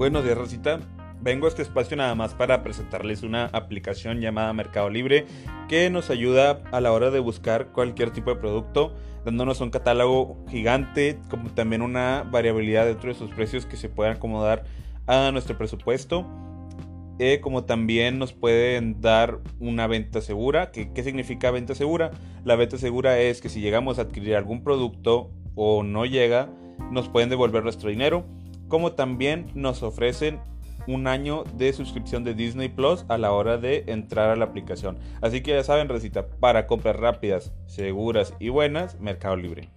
Buenos días, Rosita. Vengo a este espacio nada más para presentarles una aplicación llamada Mercado Libre que nos ayuda a la hora de buscar cualquier tipo de producto, dándonos un catálogo gigante, como también una variabilidad dentro de sus precios que se puedan acomodar a nuestro presupuesto. Eh, como también nos pueden dar una venta segura. ¿Qué, ¿Qué significa venta segura? La venta segura es que si llegamos a adquirir algún producto o no llega, nos pueden devolver nuestro dinero como también nos ofrecen un año de suscripción de Disney Plus a la hora de entrar a la aplicación. Así que ya saben, recita, para compras rápidas, seguras y buenas, Mercado Libre.